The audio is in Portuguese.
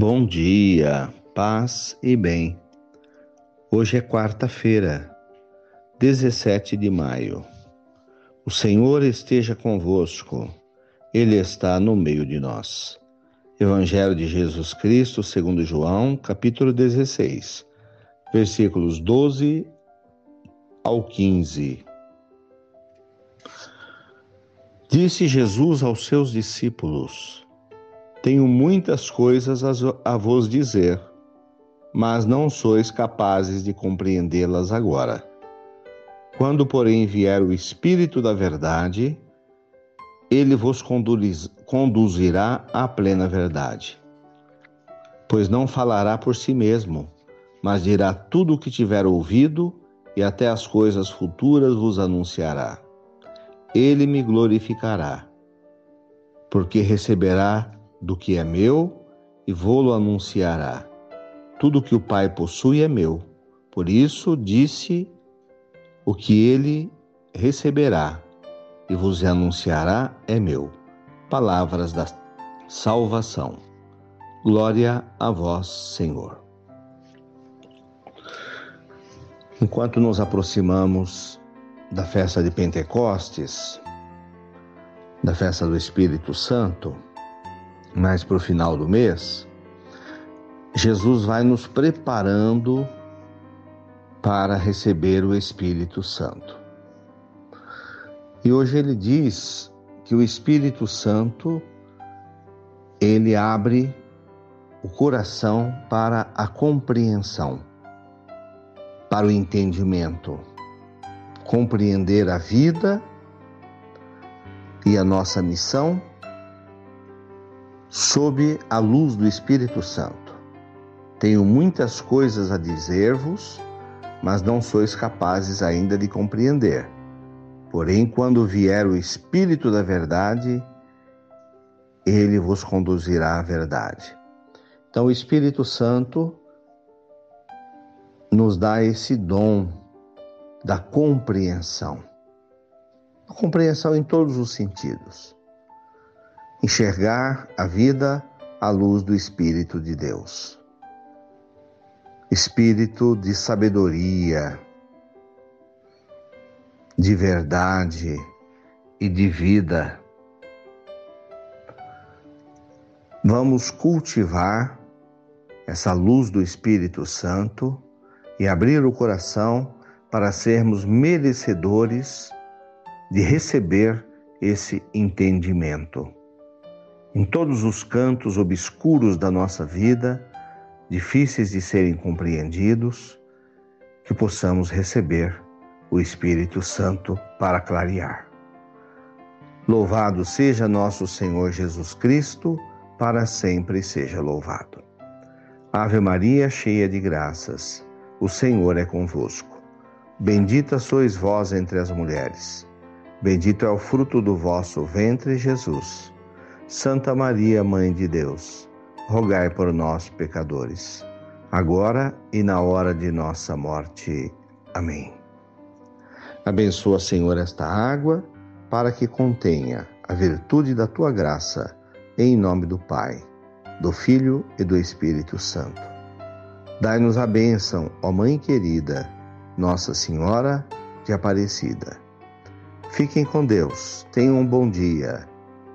Bom dia, paz e bem. Hoje é quarta-feira, 17 de maio. O Senhor esteja convosco, Ele está no meio de nós. Evangelho de Jesus Cristo, segundo João, capítulo 16, versículos 12 ao 15. Disse Jesus aos seus discípulos: tenho muitas coisas a vos dizer, mas não sois capazes de compreendê-las agora. Quando, porém, vier o Espírito da Verdade, ele vos conduzirá à plena verdade. Pois não falará por si mesmo, mas dirá tudo o que tiver ouvido e até as coisas futuras vos anunciará. Ele me glorificará, porque receberá do que é meu e vou-lo anunciará. Tudo que o Pai possui é meu. Por isso disse o que ele receberá e vos anunciará é meu. Palavras da salvação. Glória a vós, Senhor. Enquanto nos aproximamos da festa de Pentecostes, da festa do Espírito Santo, mais para o final do mês, Jesus vai nos preparando para receber o Espírito Santo. E hoje ele diz que o Espírito Santo ele abre o coração para a compreensão, para o entendimento, compreender a vida e a nossa missão sob a luz do Espírito Santo. Tenho muitas coisas a dizer-vos, mas não sois capazes ainda de compreender. Porém, quando vier o Espírito da Verdade, ele vos conduzirá à verdade. Então, o Espírito Santo nos dá esse dom da compreensão. A compreensão em todos os sentidos enxergar a vida à luz do Espírito de Deus. Espírito de sabedoria, de verdade e de vida. Vamos cultivar essa luz do Espírito Santo e abrir o coração para sermos merecedores de receber esse entendimento em todos os cantos obscuros da nossa vida, difíceis de serem compreendidos, que possamos receber o Espírito Santo para clarear. Louvado seja nosso Senhor Jesus Cristo, para sempre seja louvado. Ave Maria, cheia de graças, o Senhor é convosco. Bendita sois vós entre as mulheres. Bendito é o fruto do vosso ventre, Jesus. Santa Maria, Mãe de Deus, rogai por nós, pecadores, agora e na hora de nossa morte. Amém. Abençoa, Senhor, esta água, para que contenha a virtude da tua graça, em nome do Pai, do Filho e do Espírito Santo. Dai-nos a bênção, ó Mãe querida, Nossa Senhora de Aparecida. Fiquem com Deus, tenham um bom dia